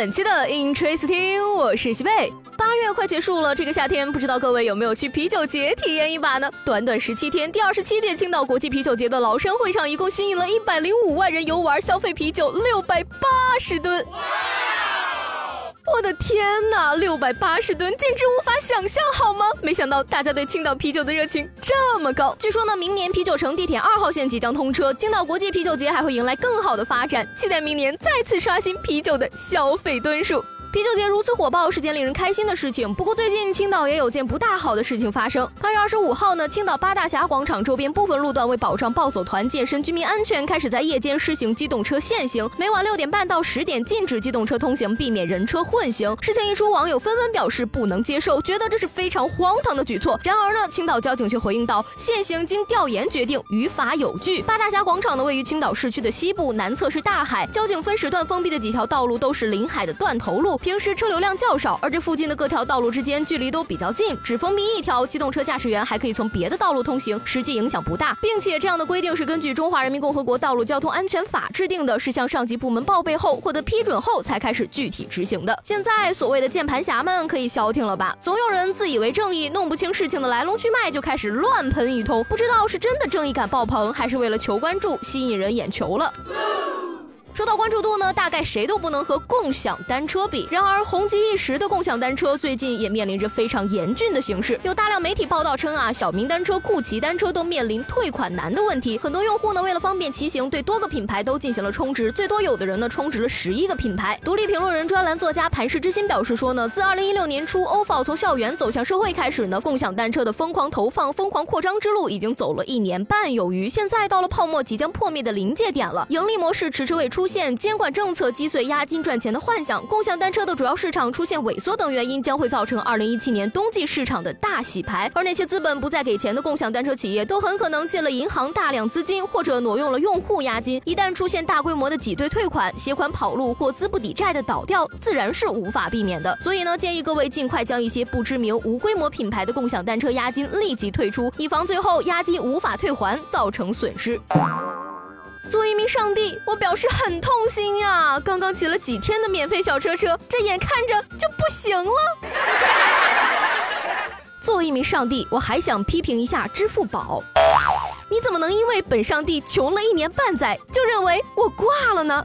本期的 Interesting，我是西贝。八月快结束了，这个夏天不知道各位有没有去啤酒节体验一把呢？短短十七天，第二十七届青岛国际啤酒节的崂山会场一共吸引了一百零五万人游玩，消费啤酒六百八十吨。我的天呐，六百八十吨，简直无法想象，好吗？没想到大家对青岛啤酒的热情这么高。据说呢，明年啤酒城地铁二号线即将通车，青岛国际啤酒节还会迎来更好的发展，期待明年再次刷新啤酒的消费吨数。啤酒节如此火爆是件令人开心的事情。不过最近青岛也有件不大好的事情发生。八月二十五号呢，青岛八大峡广场周边部分路段为保障暴走团、健身居民安全，开始在夜间施行机动车限行，每晚六点半到十点禁止机动车通行，避免人车混行。事情一出，网友纷纷表示不能接受，觉得这是非常荒唐的举措。然而呢，青岛交警却回应道，限行经调研决定于法有据。八大峡广场呢位于青岛市区的西部，南侧是大海，交警分时段封闭的几条道路都是临海的断头路。平时车流量较少，而这附近的各条道路之间距离都比较近，只封闭一条，机动车驾驶员还可以从别的道路通行，实际影响不大，并且这样的规定是根据《中华人民共和国道路交通安全法》制定的，是向上级部门报备后获得批准后才开始具体执行的。现在所谓的键盘侠们可以消停了吧？总有人自以为正义，弄不清事情的来龙去脉就开始乱喷一通，不知道是真的正义感爆棚，还是为了求关注，吸引人眼球了。说到关注度呢，大概谁都不能和共享单车比。然而红极一时的共享单车最近也面临着非常严峻的形势。有大量媒体报道称啊，小明单车、酷骑单车都面临退款难的问题。很多用户呢，为了方便骑行，对多个品牌都进行了充值，最多有的人呢充值了十一个品牌。独立评论人、专栏作家盘氏之心表示说呢，自二零一六年初 OFO 从校园走向社会开始呢，共享单车的疯狂投放、疯狂扩张之路已经走了一年半有余。现在到了泡沫即将破灭的临界点了，盈利模式迟迟未出现，监管政策击碎押金赚钱的幻想，共享单车的主要市场出现萎缩等原因，将会造成二零一七年冬季市场的大洗牌。而那些资本不再给钱的共享单车企业，都很可能借了银行大量资金，或者挪用了用户押金。一旦出现大规模的挤兑退款、携款跑路或资不抵债的倒掉，自然是无法避免的。所以呢，建议各位尽快将一些不知名、无规模品牌的共享单车押金立即退出，以防最后押金无法退还，造成损失。作为一名上帝，我表示很痛心呀！刚刚骑了几天的免费小车车，这眼看着就不行了。作为一名上帝，我还想批评一下支付宝，你怎么能因为本上帝穷了一年半载，就认为我挂了呢？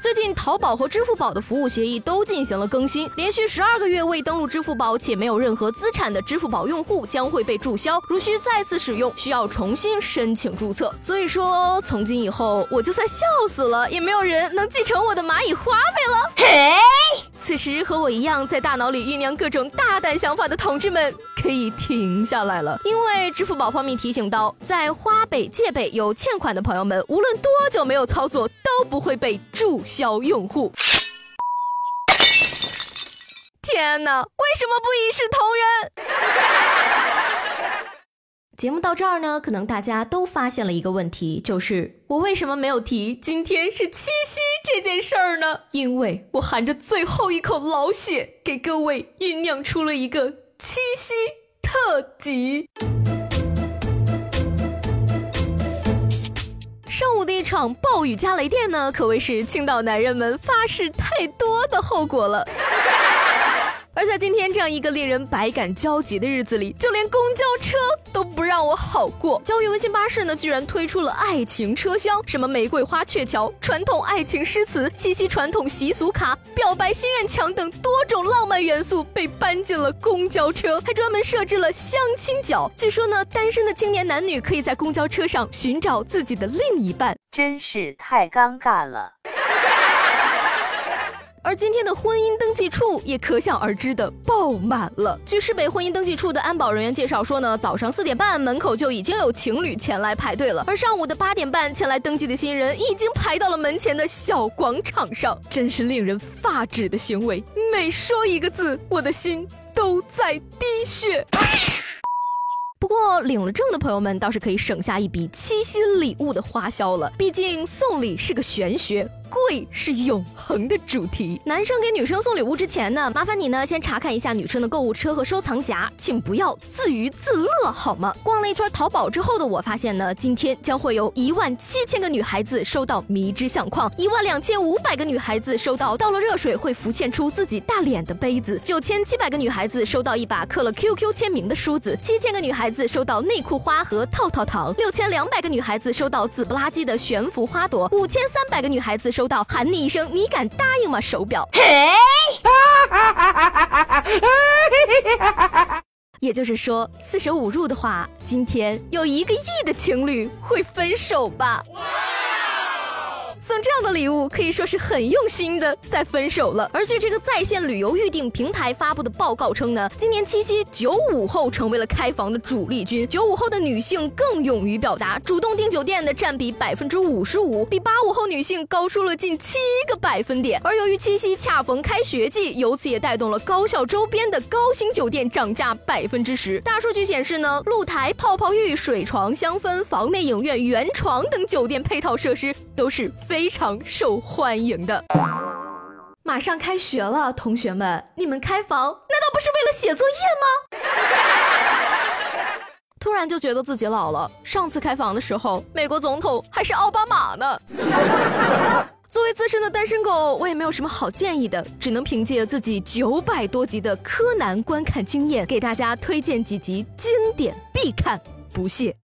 最近，淘宝和支付宝的服务协议都进行了更新，连续十二个月未登录支付宝且没有任何资产的支付宝用户将会被注销，如需再次使用，需要重新申请注册。所以说，从今以后，我就算笑死了，也没有人能继承我的蚂蚁花呗了。嘿，时和我一样在大脑里酝酿各种大胆想法的同志们，可以停下来了，因为支付宝方面提醒到，在花呗、借呗有欠款的朋友们，无论多久没有操作，都不会被注。销用户，天哪！为什么不一视同仁？节目到这儿呢，可能大家都发现了一个问题，就是我为什么没有提今天是七夕这件事儿呢？因为我含着最后一口老血，给各位酝酿出了一个七夕特辑。上午的一场暴雨加雷电呢，可谓是青岛男人们发誓太多的后果了。而在今天这样一个令人百感交集的日子里，就连公交车都不让我好过。交通温馨巴士呢，居然推出了爱情车厢，什么玫瑰花鹊桥、传统爱情诗词、七夕传统习俗卡、表白心愿墙等多种浪漫元素被搬进了公交车，还专门设置了相亲角。据说呢，单身的青年男女可以在公交车上寻找自己的另一半，真是太尴尬了。而今天的婚姻登记处也可想而知的爆满了。据市北婚姻登记处的安保人员介绍说呢，早上四点半门口就已经有情侣前来排队了，而上午的八点半前来登记的新人已经排到了门前的小广场上，真是令人发指的行为。每说一个字，我的心都在滴血。不过领了证的朋友们倒是可以省下一笔七夕礼物的花销了，毕竟送礼是个玄学。贵是永恒的主题。男生给女生送礼物之前呢，麻烦你呢先查看一下女生的购物车和收藏夹，请不要自娱自乐好吗？逛了一圈淘宝之后的我发现呢，今天将会有一万七千个女孩子收到迷之相框，一万两千五百个女孩子收到倒了热水会浮现出自己大脸的杯子，九千七百个女孩子收到一把刻了 QQ 签名的梳子，七千个女孩子收到内裤花和套套糖，六千两百个女孩子收到紫不拉几的悬浮花朵，五千三百个女孩子。收到喊你一声，你敢答应吗？手表。嘿，也就是说，四舍五入的话，今天有一个亿的情侣会分手吧。送这样的礼物可以说是很用心的在分手了。而据这个在线旅游预订平台发布的报告称呢，今年七夕九五后成为了开房的主力军。九五后的女性更勇于表达，主动订酒店的占比百分之五十五，比八五后女性高出了近七个百分点。而由于七夕恰逢开学季，由此也带动了高校周边的高星酒店涨价百分之十。大数据显示呢，露台、泡泡浴、水床、香氛、房内影院、圆床等酒店配套设施都是。非常受欢迎的。马上开学了，同学们，你们开房难道不是为了写作业吗？突然就觉得自己老了。上次开房的时候，美国总统还是奥巴马呢。作为资深的单身狗，我也没有什么好建议的，只能凭借自己九百多集的柯南观看经验，给大家推荐几集经典必看，不谢。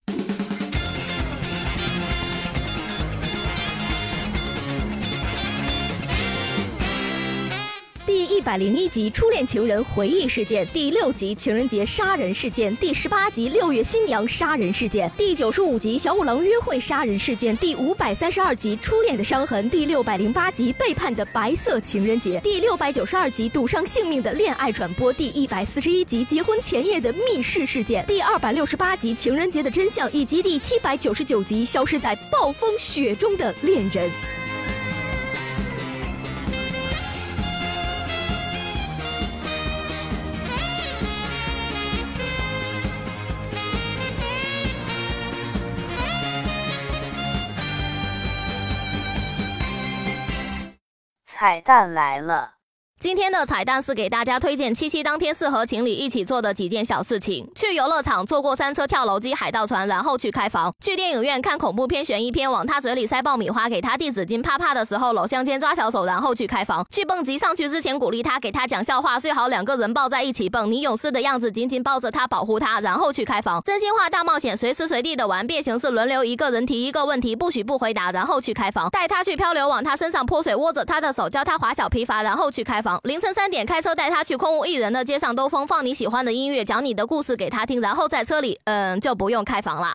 百零一集初恋情人回忆事件，第六集情人节杀人事件，第十八集六月新娘杀人事件，第九十五集小五郎约会杀人事件，第五百三十二集初恋的伤痕，第六百零八集背叛的白色情人节，第六百九十二集赌上性命的恋爱转播，第一百四十一集结婚前夜的密室事件，第二百六十八集情人节的真相，以及第七百九十九集消失在暴风雪中的恋人。彩蛋来了。今天的彩蛋是给大家推荐七夕当天适合情侣一起做的几件小事情：去游乐场坐过山车、跳楼机、海盗船，然后去开房；去电影院看恐怖片、悬疑片，往他嘴里塞爆米花，给他递纸巾，怕怕的时候搂相间抓小手，然后去开房；去蹦极上去之前鼓励他，给他讲笑话，最好两个人抱在一起蹦，你勇士的样子，紧紧抱着他，保护他，然后去开房；真心话大冒险，随时随地的玩，变形式轮流一个人提一个问题，不许不回答，然后去开房；带他去漂流，往他身上泼水，握着他的手教他划小皮筏，然后去开房。凌晨三点开车带他去空无一人的街上兜风，放你喜欢的音乐，讲你的故事给他听，然后在车里，嗯，就不用开房了。